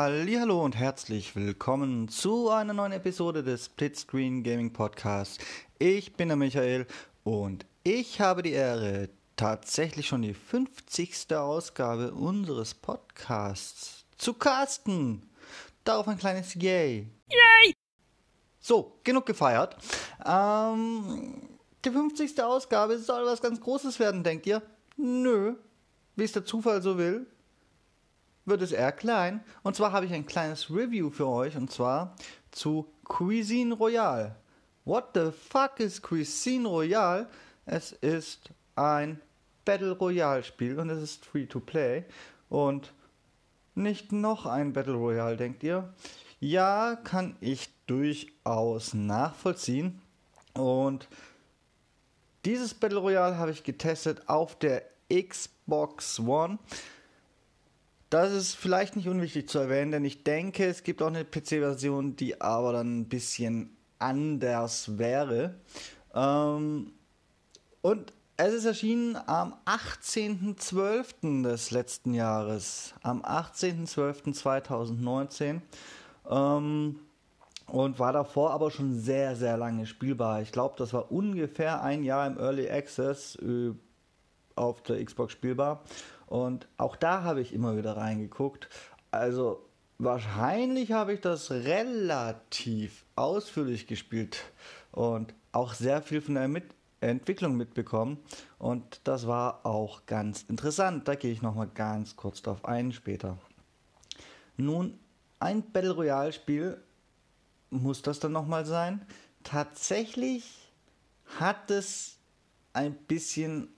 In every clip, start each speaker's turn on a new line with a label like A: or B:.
A: Hallo und herzlich willkommen zu einer neuen Episode des Splitscreen Gaming Podcasts. Ich bin der Michael und ich habe die Ehre, tatsächlich schon die 50. Ausgabe unseres Podcasts zu casten. Darauf ein kleines Yay. Yay! So, genug gefeiert. Ähm, die 50. Ausgabe soll was ganz Großes werden, denkt ihr? Nö. Wie es der Zufall so will, wird es eher klein. Und zwar habe ich ein kleines Review für euch und zwar zu Cuisine Royale. What the fuck is Cuisine Royale? Es ist ein Battle Royale Spiel und es ist free to play. Und nicht noch ein Battle Royale, denkt ihr? Ja, kann ich durchaus nachvollziehen. Und dieses Battle Royale habe ich getestet auf der Xbox One. Das ist vielleicht nicht unwichtig zu erwähnen, denn ich denke, es gibt auch eine PC-Version, die aber dann ein bisschen anders wäre. Ähm, und es ist erschienen am 18.12. des letzten Jahres. Am 18.12.2019. Ähm, und war davor aber schon sehr, sehr lange spielbar. Ich glaube, das war ungefähr ein Jahr im Early Access äh, auf der Xbox spielbar. Und auch da habe ich immer wieder reingeguckt. Also wahrscheinlich habe ich das relativ ausführlich gespielt und auch sehr viel von der Mit Entwicklung mitbekommen. Und das war auch ganz interessant. Da gehe ich nochmal ganz kurz drauf ein später. Nun, ein Battle Royale Spiel muss das dann nochmal sein. Tatsächlich hat es ein bisschen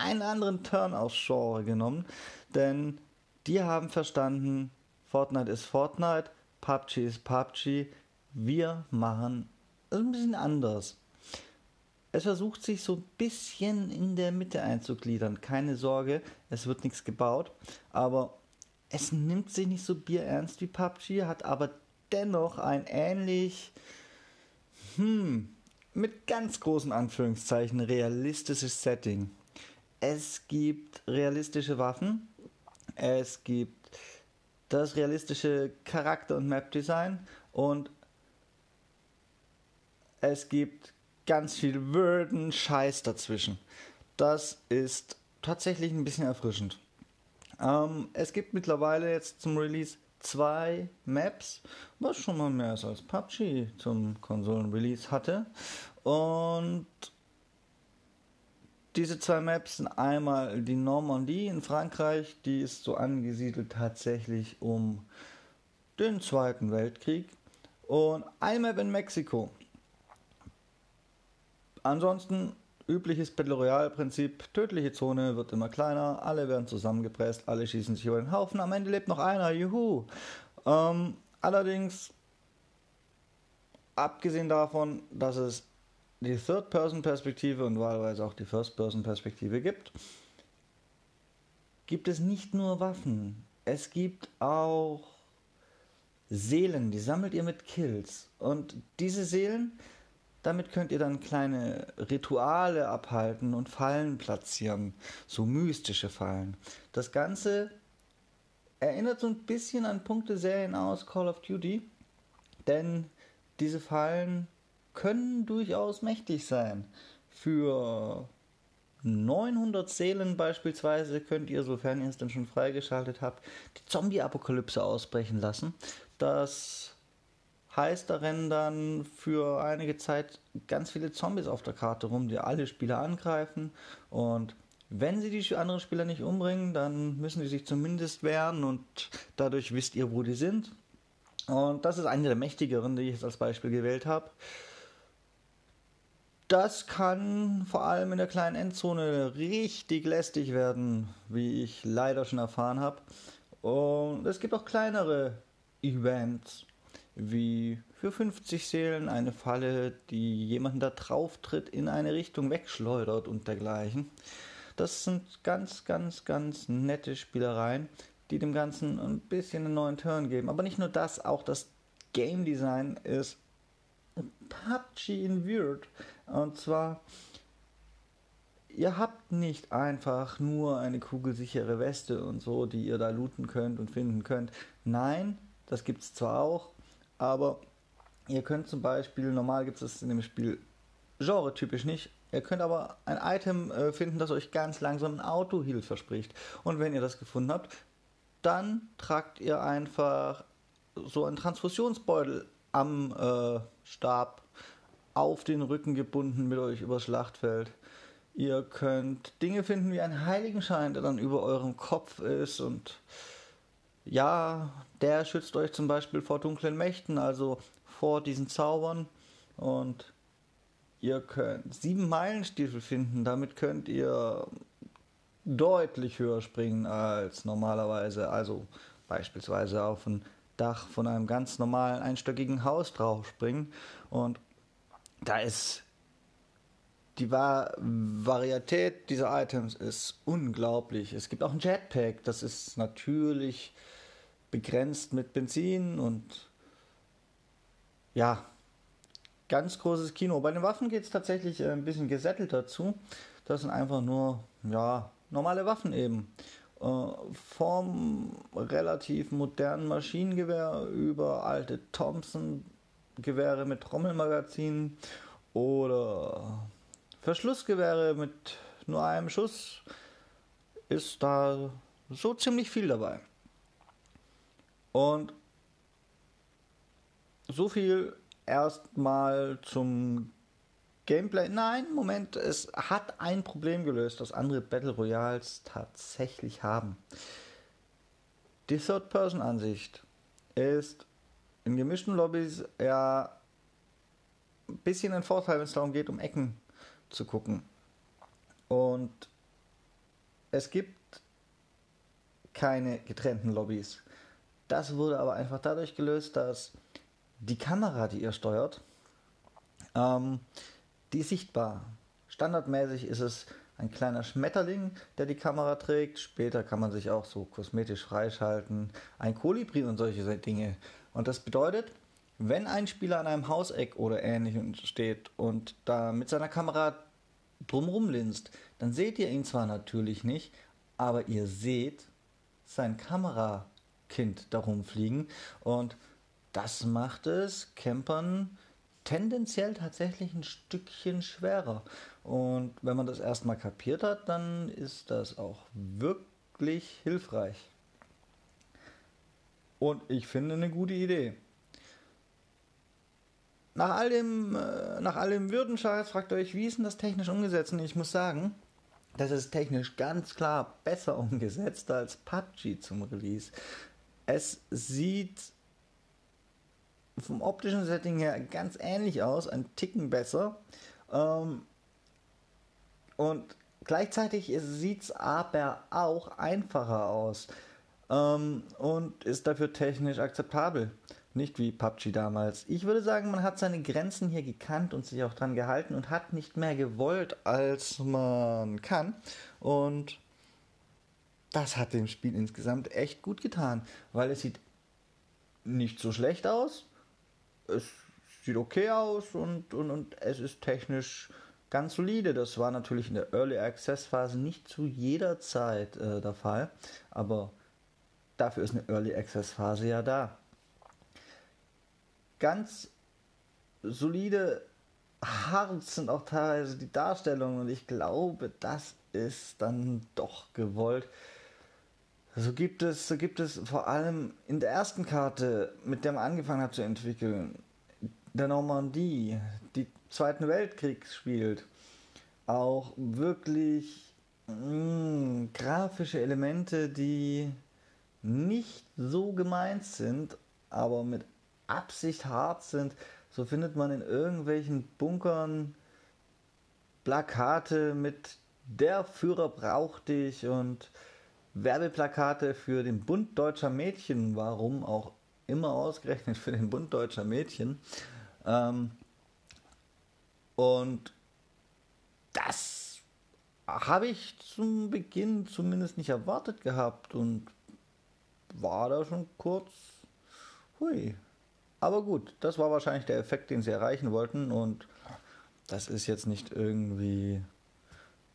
A: einen anderen Turn aufs Genre genommen, denn die haben verstanden, Fortnite ist Fortnite, PUBG ist PUBG, wir machen es ein bisschen anders. Es versucht sich so ein bisschen in der Mitte einzugliedern. Keine Sorge, es wird nichts gebaut, aber es nimmt sich nicht so bierernst wie PUBG, hat aber dennoch ein ähnlich, hm, mit ganz großen Anführungszeichen realistisches Setting. Es gibt realistische Waffen. Es gibt das realistische Charakter- und Map-Design. Und es gibt ganz viel Würden, Scheiß dazwischen. Das ist tatsächlich ein bisschen erfrischend. Ähm, es gibt mittlerweile jetzt zum Release zwei Maps, was schon mal mehr ist als PUBG zum Konsolen-Release hatte. Und diese zwei Maps sind einmal die Normandie in Frankreich, die ist so angesiedelt tatsächlich um den Zweiten Weltkrieg. Und eine Map in Mexiko. Ansonsten übliches Battle Royale Prinzip, tödliche Zone wird immer kleiner, alle werden zusammengepresst, alle schießen sich über den Haufen, am Ende lebt noch einer, juhu. Ähm, allerdings, abgesehen davon, dass es die Third-Person-Perspektive und wahlweise auch die First-Person-Perspektive gibt, gibt es nicht nur Waffen. Es gibt auch Seelen, die sammelt ihr mit Kills. Und diese Seelen, damit könnt ihr dann kleine Rituale abhalten und Fallen platzieren. So mystische Fallen. Das Ganze erinnert so ein bisschen an Punkte-Serien aus Call of Duty. Denn diese Fallen können durchaus mächtig sein. Für 900 Seelen beispielsweise könnt ihr, sofern ihr es dann schon freigeschaltet habt, die Zombie-Apokalypse ausbrechen lassen. Das heißt, da rennen dann für einige Zeit ganz viele Zombies auf der Karte rum, die alle Spieler angreifen. Und wenn sie die anderen Spieler nicht umbringen, dann müssen sie sich zumindest wehren und dadurch wisst ihr, wo die sind. Und das ist eine der mächtigeren, die ich jetzt als Beispiel gewählt habe. Das kann vor allem in der kleinen Endzone richtig lästig werden, wie ich leider schon erfahren habe. Und es gibt auch kleinere Events, wie für 50 Seelen eine Falle, die jemanden da drauf tritt, in eine Richtung wegschleudert und dergleichen. Das sind ganz, ganz, ganz nette Spielereien, die dem Ganzen ein bisschen einen neuen Turn geben. Aber nicht nur das, auch das Game Design ist PUBG in Weird. Und zwar ihr habt nicht einfach nur eine kugelsichere Weste und so, die ihr da looten könnt und finden könnt. Nein, das gibt es zwar auch, aber ihr könnt zum Beispiel, normal gibt es in dem Spiel genre-typisch nicht, ihr könnt aber ein Item äh, finden, das euch ganz langsam ein Auto-Heal verspricht. Und wenn ihr das gefunden habt, dann tragt ihr einfach so einen Transfusionsbeutel am äh, Stab auf den Rücken gebunden mit euch übers Schlachtfeld. Ihr könnt Dinge finden wie einen Heiligenschein, der dann über eurem Kopf ist. Und ja, der schützt euch zum Beispiel vor dunklen Mächten, also vor diesen Zaubern. Und ihr könnt sieben Meilenstiefel finden, damit könnt ihr deutlich höher springen als normalerweise, also beispielsweise auf ein Dach von einem ganz normalen einstöckigen Haus drauf springen und da ist die Va Varietät dieser Items ist unglaublich. Es gibt auch ein Jetpack, das ist natürlich begrenzt mit Benzin und ja, ganz großes Kino. Bei den Waffen geht es tatsächlich äh, ein bisschen gesättelt dazu. Das sind einfach nur, ja, normale Waffen eben. Äh, vom relativ modernen Maschinengewehr über alte Thompson-Gewehre mit Trommelmagazinen oder Verschlussgewehre mit nur einem Schuss ist da so ziemlich viel dabei. Und so viel erstmal zum Gameplay. Nein, Moment, es hat ein Problem gelöst, das andere Battle Royals tatsächlich haben. Die Third-Person-Ansicht ist in gemischten Lobbys ja ein bisschen ein Vorteil, wenn es darum geht, um Ecken zu gucken. Und es gibt keine getrennten Lobbys. Das wurde aber einfach dadurch gelöst, dass die Kamera, die ihr steuert, ähm, die ist sichtbar. Standardmäßig ist es ein kleiner Schmetterling, der die Kamera trägt. Später kann man sich auch so kosmetisch freischalten. Ein Kolibri und solche Dinge. Und das bedeutet, wenn ein Spieler an einem Hauseck oder ähnlichem steht und da mit seiner Kamera drumrum linst, dann seht ihr ihn zwar natürlich nicht, aber ihr seht sein Kamerakind darum fliegen und das macht es Campern tendenziell tatsächlich ein Stückchen schwerer. Und wenn man das erstmal kapiert hat, dann ist das auch wirklich hilfreich. Und ich finde eine gute Idee. Nach all dem, äh, nach all dem Würdenscheiß fragt euch, wie ist denn das technisch umgesetzt? Und ich muss sagen, das ist technisch ganz klar besser umgesetzt als PUBG zum Release. Es sieht vom optischen Setting her ganz ähnlich aus, ein Ticken besser. Ähm, und gleichzeitig sieht es aber auch einfacher aus ähm, und ist dafür technisch akzeptabel. Nicht wie PUBG damals. Ich würde sagen, man hat seine Grenzen hier gekannt und sich auch dran gehalten und hat nicht mehr gewollt, als man kann. Und das hat dem Spiel insgesamt echt gut getan, weil es sieht nicht so schlecht aus. Es sieht okay aus und, und, und es ist technisch ganz solide. Das war natürlich in der Early Access Phase nicht zu jeder Zeit äh, der Fall, aber dafür ist eine Early Access Phase ja da ganz solide, hart sind auch teilweise die Darstellungen und ich glaube, das ist dann doch gewollt. So gibt es, so gibt es vor allem in der ersten Karte, mit der man angefangen hat zu entwickeln, der Normandie, die Zweiten Weltkrieg spielt, auch wirklich mh, mm, grafische Elemente, die nicht so gemeint sind, aber mit Absicht hart sind, so findet man in irgendwelchen Bunkern Plakate mit Der Führer braucht dich und Werbeplakate für den Bund deutscher Mädchen, warum auch immer ausgerechnet für den Bund deutscher Mädchen. Ähm, und das habe ich zum Beginn zumindest nicht erwartet gehabt und war da schon kurz, hui, aber gut, das war wahrscheinlich der Effekt, den sie erreichen wollten und das ist jetzt nicht irgendwie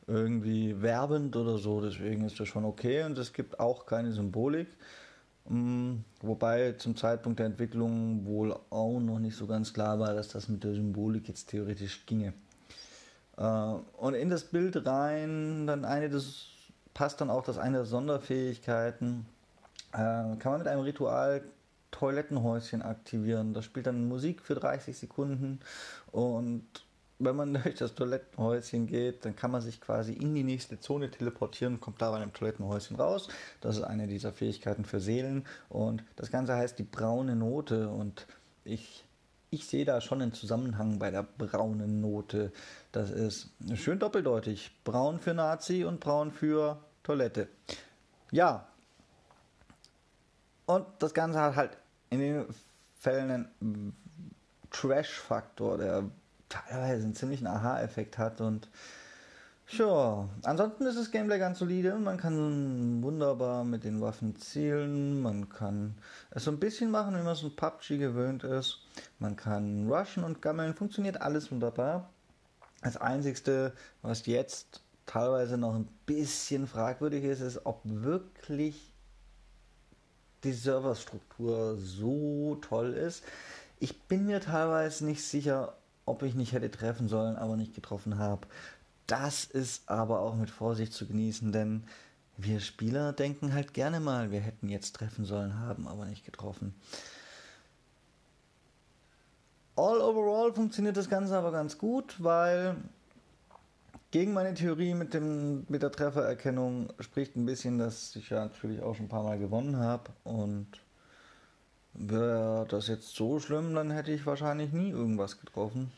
A: irgendwie werbend oder so, deswegen ist das schon okay und es gibt auch keine Symbolik. Mm, wobei zum Zeitpunkt der Entwicklung wohl auch noch nicht so ganz klar war, dass das mit der Symbolik jetzt theoretisch ginge. Äh, und in das Bild rein, dann eine des, passt dann auch das eine der Sonderfähigkeiten, äh, kann man mit einem Ritual Toilettenhäuschen aktivieren. Das spielt dann Musik für 30 Sekunden und wenn man durch das Toilettenhäuschen geht, dann kann man sich quasi in die nächste Zone teleportieren und kommt da bei einem Toilettenhäuschen raus. Das ist eine dieser Fähigkeiten für Seelen. Und das Ganze heißt die braune Note. Und ich, ich sehe da schon einen Zusammenhang bei der braunen Note. Das ist schön doppeldeutig. Braun für Nazi und braun für Toilette. Ja. Und das Ganze hat halt in den Fällen einen Trash-Faktor, der teilweise einen ziemlichen Aha-Effekt hat und ja, ansonsten ist das Gameplay ganz solide. Man kann wunderbar mit den Waffen zielen. Man kann es so ein bisschen machen, wie man es in PUBG gewöhnt ist. Man kann rushen und gammeln. Funktioniert alles wunderbar. Das Einzige, was jetzt teilweise noch ein bisschen fragwürdig ist, ist, ob wirklich die Serverstruktur so toll ist. Ich bin mir teilweise nicht sicher, ob ich nicht hätte treffen sollen, aber nicht getroffen habe. Das ist aber auch mit Vorsicht zu genießen, denn wir Spieler denken halt gerne mal, wir hätten jetzt treffen sollen, haben aber nicht getroffen. All overall funktioniert das Ganze aber ganz gut, weil gegen meine Theorie mit, dem, mit der Treffererkennung spricht ein bisschen, dass ich ja natürlich auch schon ein paar Mal gewonnen habe und Wäre das jetzt so schlimm, dann hätte ich wahrscheinlich nie irgendwas getroffen.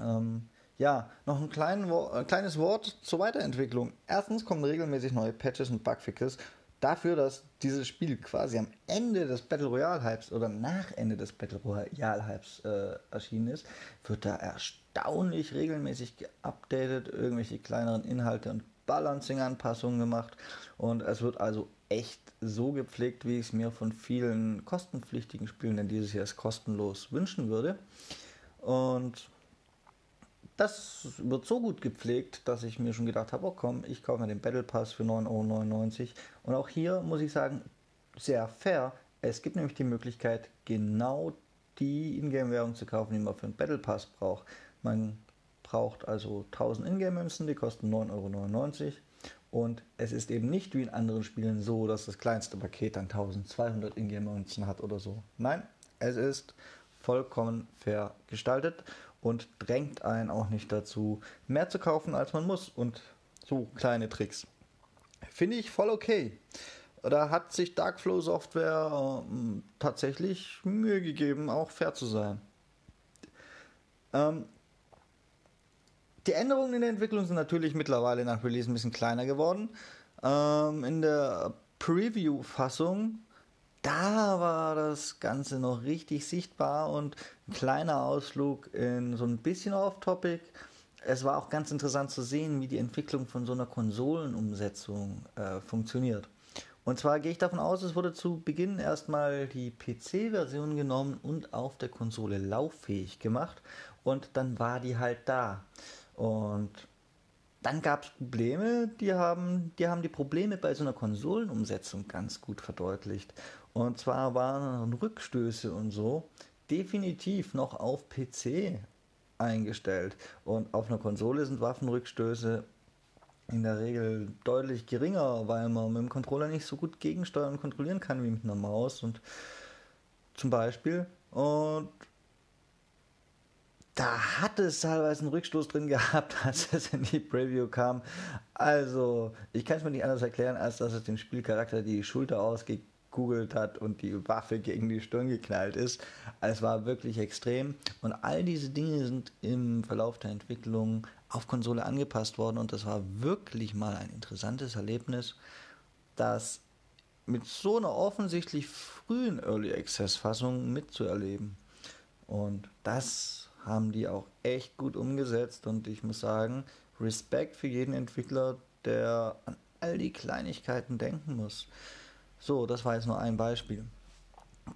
A: Ähm, ja, noch ein, klein, ein kleines Wort zur Weiterentwicklung. Erstens kommen regelmäßig neue Patches und Bugfixes dafür, dass dieses Spiel quasi am Ende des Battle Royale Hypes oder nach Ende des Battle Royale Hypes äh, erschienen ist, wird da erstaunlich regelmäßig geupdatet, irgendwelche kleineren Inhalte und Balancing-Anpassungen gemacht und es wird also echt so gepflegt, wie ich es mir von vielen kostenpflichtigen Spielen, denn dieses Jahr ist kostenlos, wünschen würde. Und das wird so gut gepflegt, dass ich mir schon gedacht habe, oh komm, ich kaufe mir den Battle Pass für 9,99 Euro. Und auch hier muss ich sagen, sehr fair. Es gibt nämlich die Möglichkeit, genau die Ingame-Währung zu kaufen, die man für einen Battle Pass braucht. Man braucht also 1000 Ingame-Münzen, die kosten 9,99 Euro. Und es ist eben nicht wie in anderen Spielen so, dass das kleinste Paket dann 1200 Ingame-Münzen hat oder so. Nein, es ist vollkommen fair gestaltet und drängt einen auch nicht dazu, mehr zu kaufen, als man muss. Und so kleine Tricks. Finde ich voll okay. Da hat sich Darkflow Software äh, tatsächlich Mühe gegeben, auch fair zu sein. Ähm, die Änderungen in der Entwicklung sind natürlich mittlerweile nach Release ein bisschen kleiner geworden. Ähm, in der Preview-Fassung, da war das Ganze noch richtig sichtbar und ein kleiner Ausflug in so ein bisschen off-topic. Es war auch ganz interessant zu sehen, wie die Entwicklung von so einer Konsolenumsetzung äh, funktioniert. Und zwar gehe ich davon aus, es wurde zu Beginn erstmal die PC-Version genommen und auf der Konsole lauffähig gemacht und dann war die halt da. Und dann gab es Probleme, die haben, die haben die Probleme bei so einer Konsolenumsetzung ganz gut verdeutlicht. Und zwar waren Rückstöße und so definitiv noch auf PC eingestellt. Und auf einer Konsole sind Waffenrückstöße in der Regel deutlich geringer, weil man mit dem Controller nicht so gut gegensteuern und kontrollieren kann wie mit einer Maus. Und zum Beispiel. Und da hat es teilweise einen Rückstoß drin gehabt, als es in die Preview kam. Also, ich kann es mir nicht anders erklären, als dass es dem Spielcharakter die Schulter ausgegoogelt hat und die Waffe gegen die Stirn geknallt ist. Es war wirklich extrem. Und all diese Dinge sind im Verlauf der Entwicklung auf Konsole angepasst worden. Und das war wirklich mal ein interessantes Erlebnis, das mit so einer offensichtlich frühen Early Access Fassung mitzuerleben. Und das haben die auch echt gut umgesetzt und ich muss sagen, Respekt für jeden Entwickler, der an all die Kleinigkeiten denken muss. So, das war jetzt nur ein Beispiel.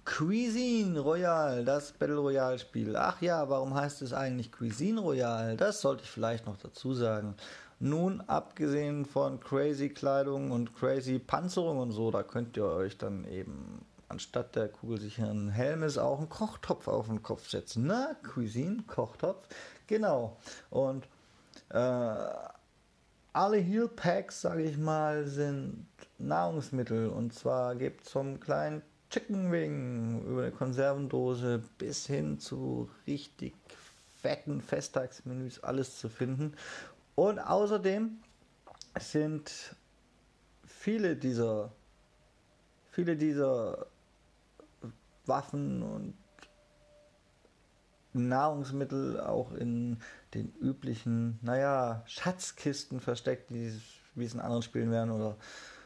A: Cuisine Royale, das Battle Royale Spiel. Ach ja, warum heißt es eigentlich Cuisine Royale? Das sollte ich vielleicht noch dazu sagen. Nun, abgesehen von crazy Kleidung und crazy Panzerung und so, da könnt ihr euch dann eben anstatt der kugelsicheren Helmes auch einen Kochtopf auf den Kopf setzen. Na, Cuisine, Kochtopf, genau. Und äh, alle Heal Packs, sage ich mal, sind Nahrungsmittel. Und zwar gibt es vom kleinen Chicken Wing über eine Konservendose bis hin zu richtig fetten Festtagsmenüs alles zu finden. Und außerdem sind viele dieser viele dieser Waffen und Nahrungsmittel auch in den üblichen, naja, Schatzkisten versteckt, die, wie es in anderen Spielen wären, oder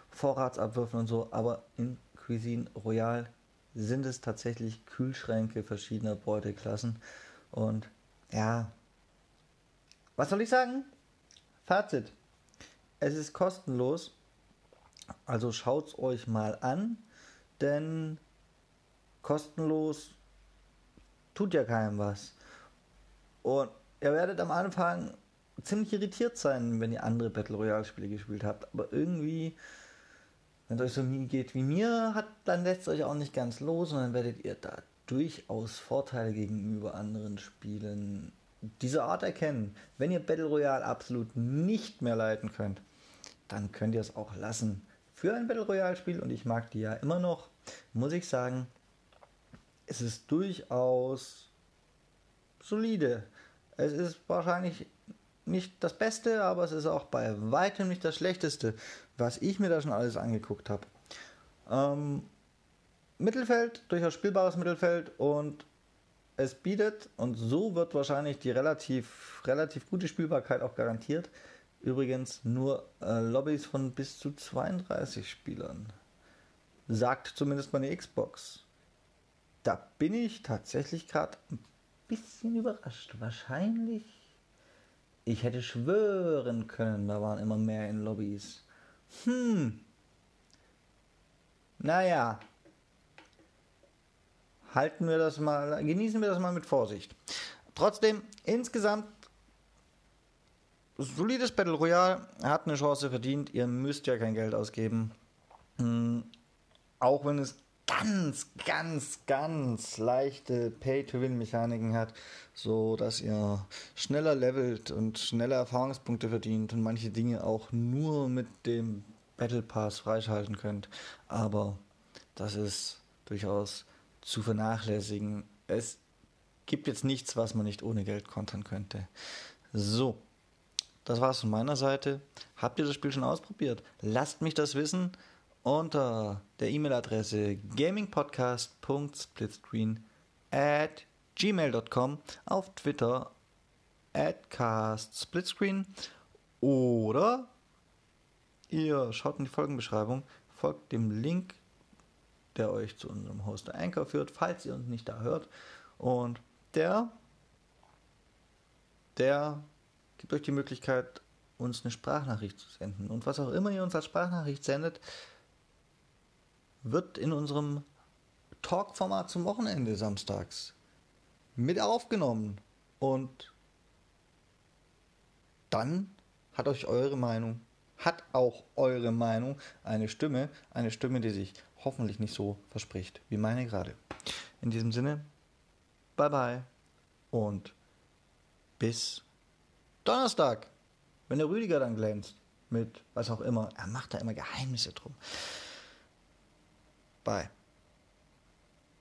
A: Vorratsabwürfen und so. Aber in Cuisine Royale sind es tatsächlich Kühlschränke verschiedener Beuteklassen. Und ja, was soll ich sagen? Fazit. Es ist kostenlos. Also schaut es euch mal an, denn kostenlos tut ja keinem was. Und ihr werdet am Anfang ziemlich irritiert sein, wenn ihr andere Battle Royale Spiele gespielt habt. Aber irgendwie, wenn es euch so nie geht wie mir, hat, dann lässt es euch auch nicht ganz los und dann werdet ihr da durchaus Vorteile gegenüber anderen Spielen dieser Art erkennen. Wenn ihr Battle Royale absolut nicht mehr leiten könnt, dann könnt ihr es auch lassen. Für ein Battle Royale Spiel, und ich mag die ja immer noch, muss ich sagen, es ist durchaus solide. Es ist wahrscheinlich nicht das Beste, aber es ist auch bei weitem nicht das Schlechteste, was ich mir da schon alles angeguckt habe. Ähm, Mittelfeld, durchaus spielbares Mittelfeld und es bietet, und so wird wahrscheinlich die relativ, relativ gute Spielbarkeit auch garantiert, übrigens nur äh, Lobbys von bis zu 32 Spielern. Sagt zumindest meine Xbox da bin ich tatsächlich gerade ein bisschen überrascht. Wahrscheinlich. Ich hätte schwören können, da waren immer mehr in Lobbys. Hm. Naja. Halten wir das mal, genießen wir das mal mit Vorsicht. Trotzdem, insgesamt solides Battle Royale, hat eine Chance verdient. Ihr müsst ja kein Geld ausgeben. Hm, auch wenn es ganz, ganz, ganz leichte Pay-to-Win-Mechaniken hat, so dass ihr schneller levelt und schneller Erfahrungspunkte verdient und manche Dinge auch nur mit dem Battle Pass freischalten könnt. Aber das ist durchaus zu vernachlässigen. Es gibt jetzt nichts, was man nicht ohne Geld kontern könnte. So, das war's von meiner Seite. Habt ihr das Spiel schon ausprobiert? Lasst mich das wissen unter der E-Mail-Adresse gamingpodcast.splitscreen at gmail.com auf Twitter at castsplitscreen oder ihr schaut in die Folgenbeschreibung, folgt dem Link, der euch zu unserem Hoster Anchor führt, falls ihr uns nicht da hört und der der gibt euch die Möglichkeit, uns eine Sprachnachricht zu senden. Und was auch immer ihr uns als Sprachnachricht sendet, wird in unserem Talk-Format zum Wochenende samstags mit aufgenommen. Und dann hat euch eure Meinung, hat auch eure Meinung eine Stimme, eine Stimme, die sich hoffentlich nicht so verspricht wie meine gerade. In diesem Sinne, bye bye und bis Donnerstag, wenn der Rüdiger dann glänzt mit was auch immer. Er macht da immer Geheimnisse drum. Bye.